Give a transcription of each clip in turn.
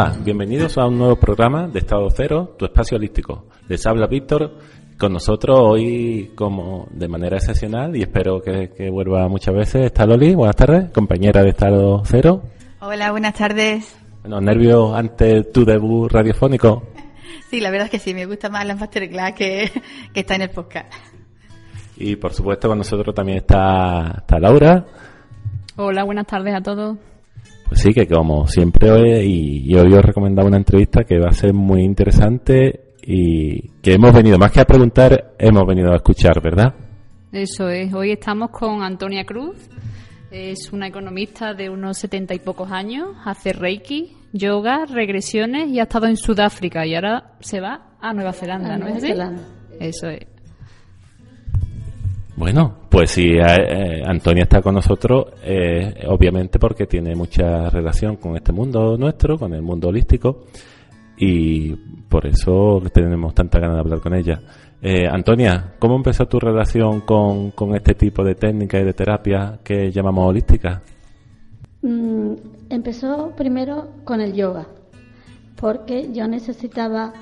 Hola, bienvenidos a un nuevo programa de Estado Cero, tu espacio holístico. Les habla Víctor, con nosotros hoy como de manera excepcional y espero que, vuelva muchas veces. Está Loli, buenas tardes, compañera de Estado Cero. Hola, buenas tardes. Bueno, nervios ante tu debut radiofónico. Sí, la verdad es que sí, me gusta más la masterclass que, que está en el podcast. Y por supuesto con nosotros también está, está Laura. Hola, buenas tardes a todos. Pues sí, que como siempre hoy, y, hoy os he recomendado una entrevista que va a ser muy interesante y que hemos venido, más que a preguntar, hemos venido a escuchar, ¿verdad? Eso es, hoy estamos con Antonia Cruz, es una economista de unos setenta y pocos años, hace reiki, yoga, regresiones y ha estado en Sudáfrica y ahora se va a Nueva Zelanda, ¿no es así? Eso es. Bueno, pues si eh, eh, Antonia está con nosotros, eh, obviamente porque tiene mucha relación con este mundo nuestro, con el mundo holístico, y por eso tenemos tanta ganas de hablar con ella. Antonia, ¿cómo empezó tu relación con, con este tipo de técnica y de terapia que llamamos holística? Mm, empezó primero con el yoga, porque yo necesitaba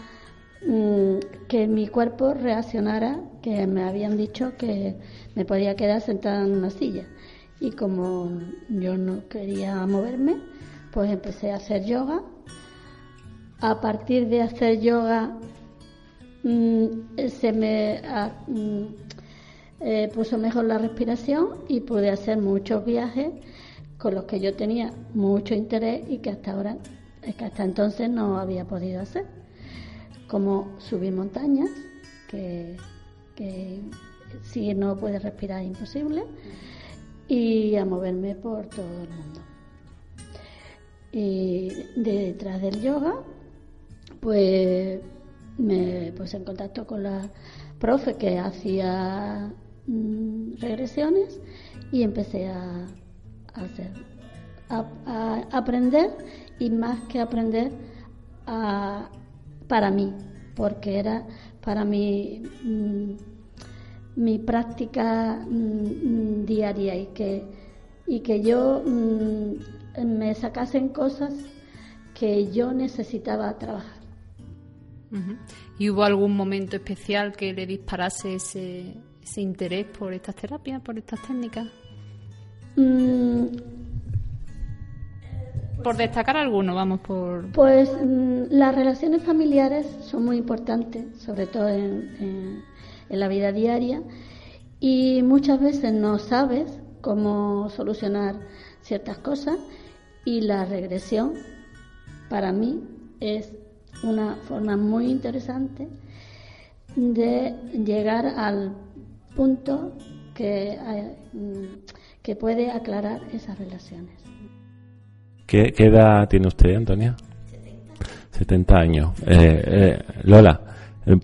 que mi cuerpo reaccionara, que me habían dicho que me podía quedar sentada en una silla. Y como yo no quería moverme, pues empecé a hacer yoga. A partir de hacer yoga, mm, se me ah, mm, eh, puso mejor la respiración y pude hacer muchos viajes con los que yo tenía mucho interés y que hasta ahora, que hasta entonces no había podido hacer como subir montañas, que, si no puedes respirar es imposible, y a moverme por todo el mundo. Y detrás del yoga, pues me puse en contacto con la profe que hacía mm, regresiones y empecé a, hacer, a aprender y más que aprender a, para mí, porque era para mí mm, mi práctica mm, diaria y que, y que yo mm, me sacasen cosas que yo necesitaba trabajar. ¿Y hubo algún momento especial que le disparase ese, ese interés por estas terapias, por estas técnicas? Por destacar alguno, vamos por. Pues mm, las relaciones familiares son muy importantes, sobre todo en, la vida diaria, y muchas veces no sabes cómo solucionar ciertas cosas, y la regresión, para mí, es una forma muy interesante de llegar al punto que, eh, mm, que puede aclarar esas relaciones. ¿Qué, edad tiene usted, Antonia? 70 años. Eh, eh, Lola,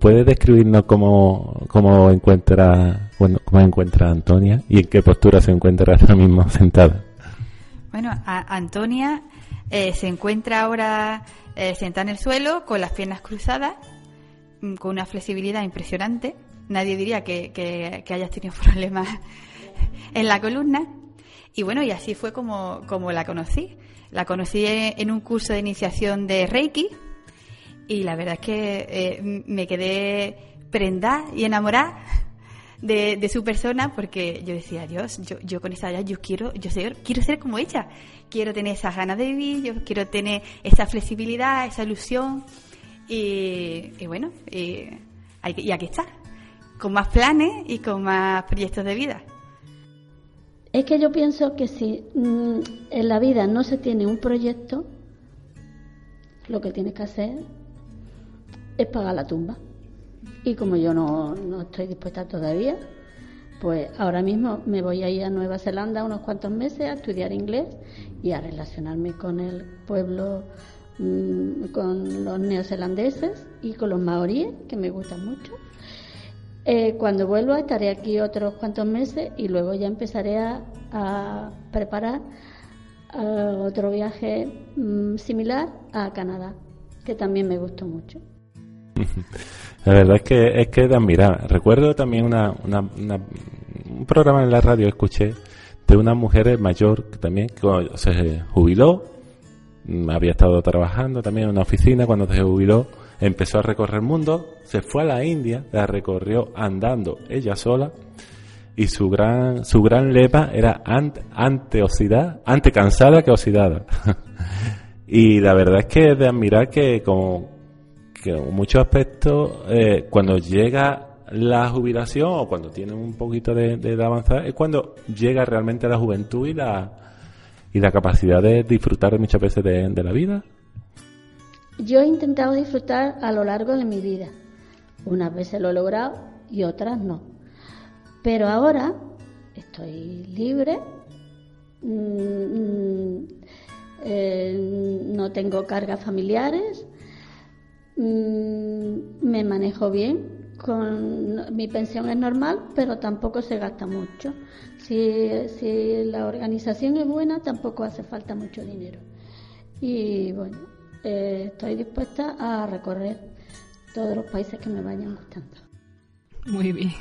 ¿puede describirnos cómo, cómo encuentra bueno, cómo encuentra Antonia y en qué postura se encuentra ahora mismo sentada? Bueno, Antonia eh, se encuentra ahora sentada en el suelo con las piernas cruzadas, mm, con una flexibilidad impresionante. Nadie diría que, que, que hayas tenido problemas en la columna. Y bueno, y así fue como, como la conocí. La conocí en un curso de iniciación de Reiki y la verdad es que eh, me quedé prendada y enamorada de, su persona porque yo decía, Dios, yo, yo con esa edad yo quiero, yo ser, quiero ser como ella, quiero tener esas ganas de vivir, yo quiero tener esa flexibilidad, esa ilusión y, bueno, y aquí está, con más planes y con más proyectos de vida. Es que yo pienso que si mm, en la vida no se tiene un proyecto, lo que tienes que hacer es pagar la tumba. y como yo no, no estoy dispuesta todavía, pues ahora mismo me voy a ir a Nueva Zelanda unos cuantos meses a estudiar inglés y a relacionarme con el pueblo, mm, con los neozelandeses y con los maoríes, que me gustan mucho. Eh, cuando vuelva estaré aquí otros cuantos meses y luego ya empezaré a, preparar otro viaje mm, similar a Canadá, que también me gustó mucho. La verdad es que es que de admirar. Recuerdo también una, una, un programa en la radio escuché de una mujer mayor que también se jubiló, mm, había estado trabajando también en una oficina cuando se jubiló, empezó a recorrer el mundo, se fue a la India, la recorrió andando ella sola y su gran su gran lema era ante, ante ante cansada que oxidada. y la verdad es que es de admirar que en muchos aspectos, eh, cuando llega la jubilación o cuando tiene un poquito de, avanzar, es cuando llega realmente la juventud y la, y la capacidad de disfrutar muchas veces de la vida. Yo he intentado disfrutar a lo largo de mi vida. Unas veces lo he logrado y otras no. Pero ahora estoy libre, mm, mm, eh, no tengo cargas familiares, Mm, me manejo bien, con mi pensión es normal, pero tampoco se gasta mucho. Si, si la organización es buena, tampoco hace falta mucho dinero. Y bueno, eh, estoy dispuesta a recorrer todos los países que me vayan gustando. Muy bien.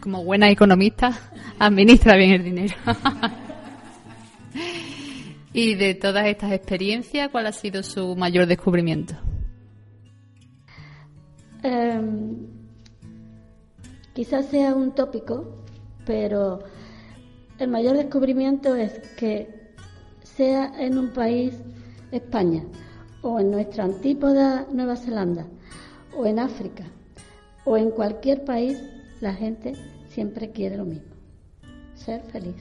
Como buena economista, administra bien el dinero. y de todas estas experiencias, ¿cuál ha sido su mayor descubrimiento? Em, quizás sea un tópico, pero el mayor descubrimiento es que sea en un país, España, o en nuestra antípoda Nueva Zelanda, o en África, o en cualquier país, la gente siempre quiere lo mismo, ser feliz.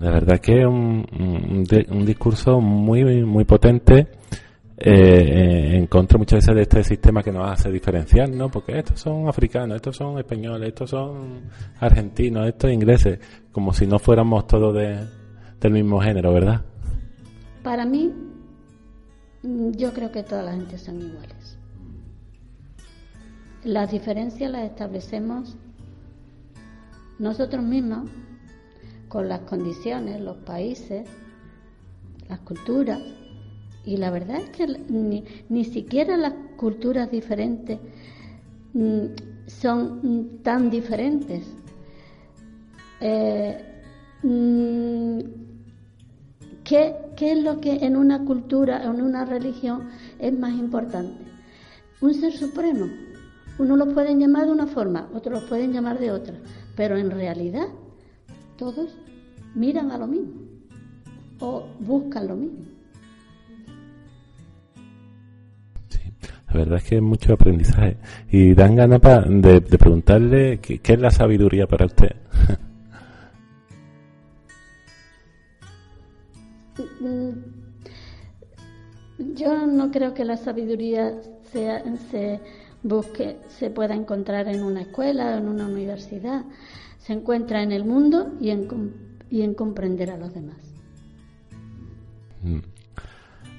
La verdad que es un, un discurso muy, muy potente eh, eh, en contra muchas veces de este sistema que nos hace diferenciar, ¿no? Porque estos son africanos, estos son españoles, estos son argentinos, estos ingleses, como si no fuéramos todos de, del mismo género, ¿verdad? Para mí, mm, yo creo que toda la gente son iguales. Las diferencias las establecemos nosotros mismos con las condiciones, los países, las culturas y la verdad es que ni, ni siquiera las culturas diferentes mm, son tan diferentes. Eh, mm, ¿qué, ¿Qué es lo que en una cultura, en una religión es más importante? Un ser supremo. Uno lo pueden llamar de una forma, otros lo pueden llamar de otra, pero en realidad todos miran a lo mismo o buscan lo mismo. La verdad es que es mucho aprendizaje. Y dan ganas de, preguntarle qué, es la sabiduría para usted. Yo no creo que la sabiduría sea, se busque, se pueda encontrar en una escuela o en una universidad. Se encuentra en el mundo y en, y en comprender a los demás. Mm.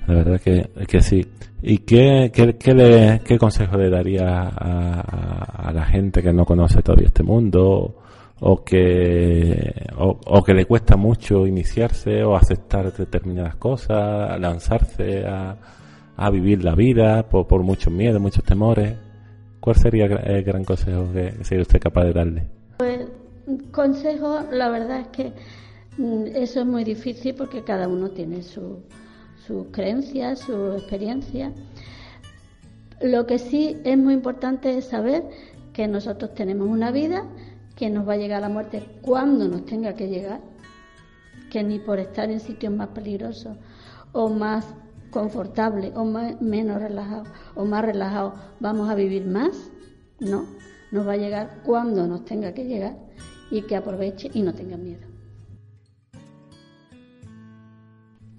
La verdad que, que sí. ¿Y qué, qué, le, qué consejo le daría a, la gente que no conoce todavía este mundo o que, o, que le cuesta mucho iniciarse o aceptar determinadas cosas, lanzarse a, a vivir la vida por, por muchos miedos, muchos temores? ¿Cuál sería el gran consejo que sería usted capaz de darle? Pues consejo, la verdad es que mm, eso es muy difícil porque cada uno tiene su, sus creencias, su experiencia. Lo que sí es muy importante es saber que nosotros tenemos una vida, que nos va a llegar la muerte cuando nos tenga que llegar, que ni por estar en sitios más peligrosos o más confortables o menos relajados o más relajados vamos a vivir más, no, nos va a llegar cuando nos tenga que llegar y que aproveche y no tenga miedo.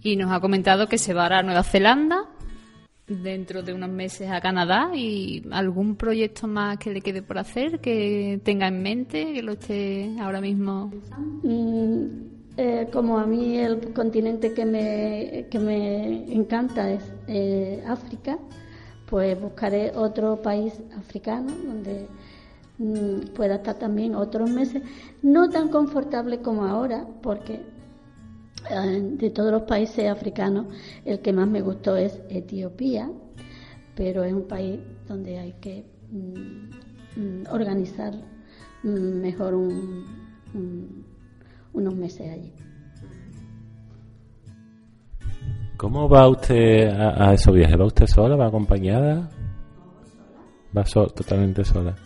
y nos ha comentado que se va a Nueva Zelanda dentro de unos meses a Canadá y algún proyecto más que le quede por hacer, que tenga en mente, que lo esté ahora mismo. Mm, eh, como a mí el continente que me, que me encanta es eh, África, pues buscaré otro país africano donde mm, pueda estar también otros meses, no tan confortable como ahora, porque de todos los países africanos, el que más me gustó es Etiopía, pero es un país donde hay que mm, mm, organizar mm, mejor unos meses allí. ¿Cómo va usted a, esos viajes? ¿Va usted sola? ¿Va acompañada? Va totalmente sola.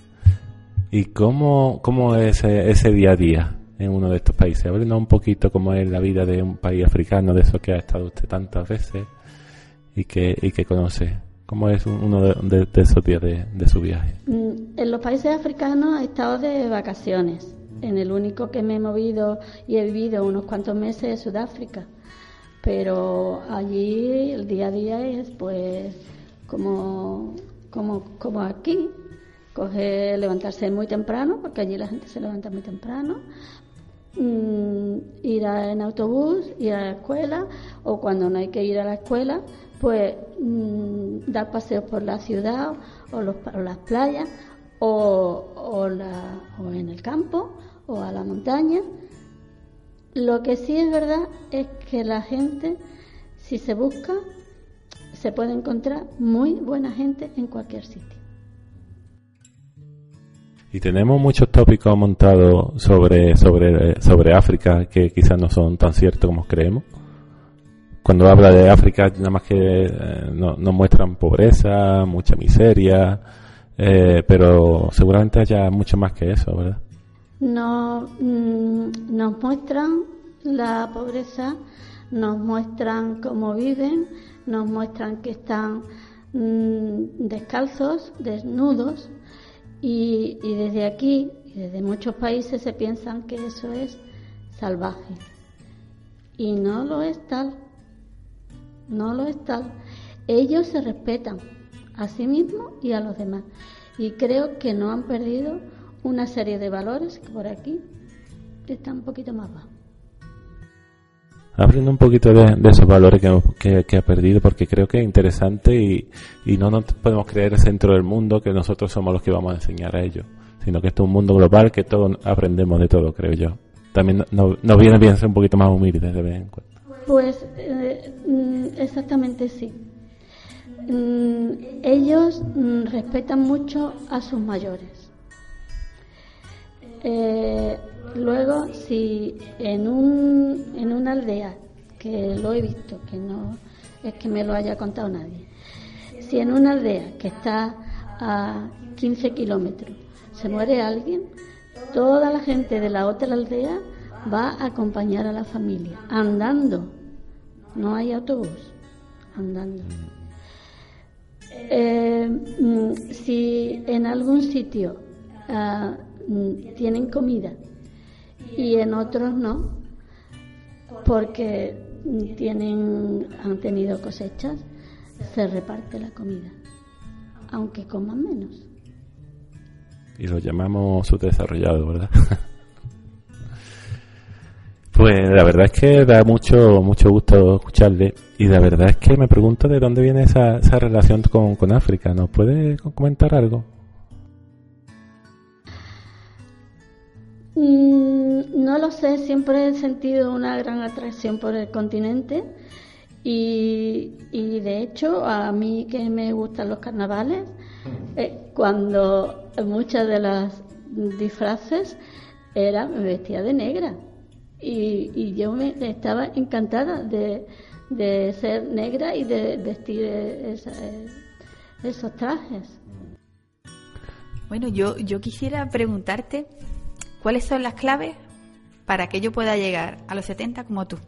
¿Y cómo, cómo es ese día a día? En uno de estos países. Háblenos un poquito cómo es la vida de un país africano, de eso que ha estado usted tantas veces y que, y que conoce. ¿Cómo es uno de, esos días de, su viaje? Mm, en los países africanos he estado de vacaciones. En el único que me he movido y he vivido unos cuantos meses es Sudáfrica. Pero allí el día a día es pues como, como, como aquí, coger, levantarse muy temprano, porque allí la gente se levanta muy temprano, Mm, ir en autobús, ir a la escuela o cuando no hay que ir a la escuela, pues mm, dar paseos por la ciudad o, los, las playas o, o, la, o en el campo o a la montaña. Lo que sí es verdad es que la gente, si se busca, se puede encontrar muy buena gente en cualquier sitio. Y tenemos muchos tópicos montados sobre, sobre, sobre África que quizás no son tan ciertos como creemos. Cuando habla de África, nada más que eh, nos muestran pobreza, mucha miseria, eh, pero seguramente haya mucho más que eso, ¿verdad? No, mm, nos muestran la pobreza, nos muestran cómo viven, nos muestran que están mm, descalzos, desnudos, y, desde aquí y desde muchos países se piensan que eso es salvaje. Y no lo es tal. No lo es tal. Ellos se respetan a sí mismos y a los demás. Y creo que no han perdido una serie de valores que por aquí están un poquito más bajos. Hablando un poquito de, esos valores que, que, ha perdido, porque creo que es interesante y, y no nos podemos creer el centro del mundo que nosotros somos los que vamos a enseñar a ellos, sino que esto es un mundo global que todos aprendemos de todo, creo yo. También nos viene bien ser un poquito más humildes de vez en cuando. Pues eh, mm, exactamente sí. Mm, ellos mm, respetan mucho a sus mayores. Eh, Luego, si en, un, en una aldea, que lo he visto, que no es que me lo haya contado nadie, si en una aldea que está a 15 kilómetros se muere alguien, toda la gente de la otra aldea va a acompañar a la familia, andando. No hay autobús, andando. Eh, mm, si en algún sitio ah, mm, tienen comida y en otros no, porque tienen, han tenido cosechas, se reparte la comida, aunque coman menos. Y lo llamamos subdesarrollado, ¿verdad? pues la verdad es que da mucho mucho gusto escucharle y la verdad es que me pregunto de dónde viene esa, esa relación con, con África. ¿Nos puede comentar algo? Mm, no lo sé, siempre he sentido una gran atracción por el continente y, de hecho a mí que me gustan los carnavales, eh, cuando muchas de las disfraces era, me vestía de negra y, yo me estaba encantada de, ser negra y de vestir esos trajes. Bueno, yo, yo quisiera preguntarte ¿Cuáles son las claves para que yo pueda llegar a los 70 como tú?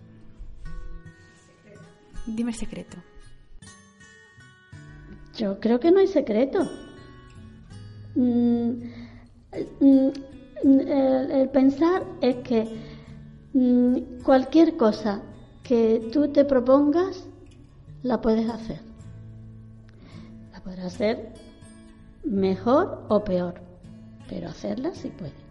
Dime el secreto. Yo creo que no hay secreto. Mm, mm, el, pensar es que mm, cualquier cosa que tú te propongas la puedes hacer. podrá ser mejor o peor, pero hacerla sí puede.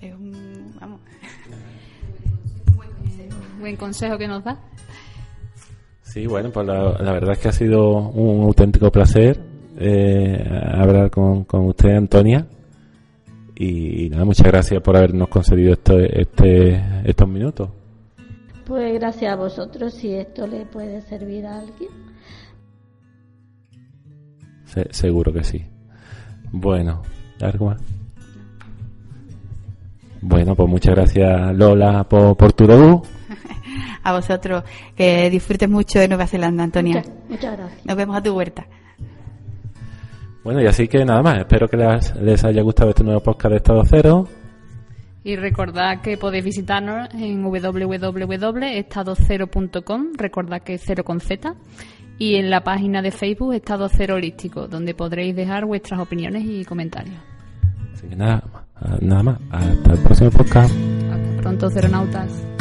Es un, vamos, Buen consejo que nos da. Sí, bueno, pues la, la verdad es que ha sido un auténtico placer eh, hablar con, con usted, Antonia. Y, nada, muchas gracias por habernos concedido esto, este, estos minutos. Pues gracias a vosotros, si esto le puede servir a alguien. Se- seguro que sí. Bueno, ¿algo más? Bueno, pues muchas gracias Lola por, por tu debut. a vosotros. Que disfrutes mucho de Nueva Zelanda, Antonia. Muchas, muchas gracias. Nos vemos a tu huerta. Bueno, y así que nada más, espero que les, les haya gustado este nuevo podcast de Estado Cero. Y recordad que podéis visitarnos en www.estadocero.com, recordad que es cero con Z, y en la página de Facebook Estado Cero Holístico, donde podréis dejar vuestras opiniones y comentarios. Así que nada, nada más, hasta el próximo podcast. Hasta pronto, ceronautas.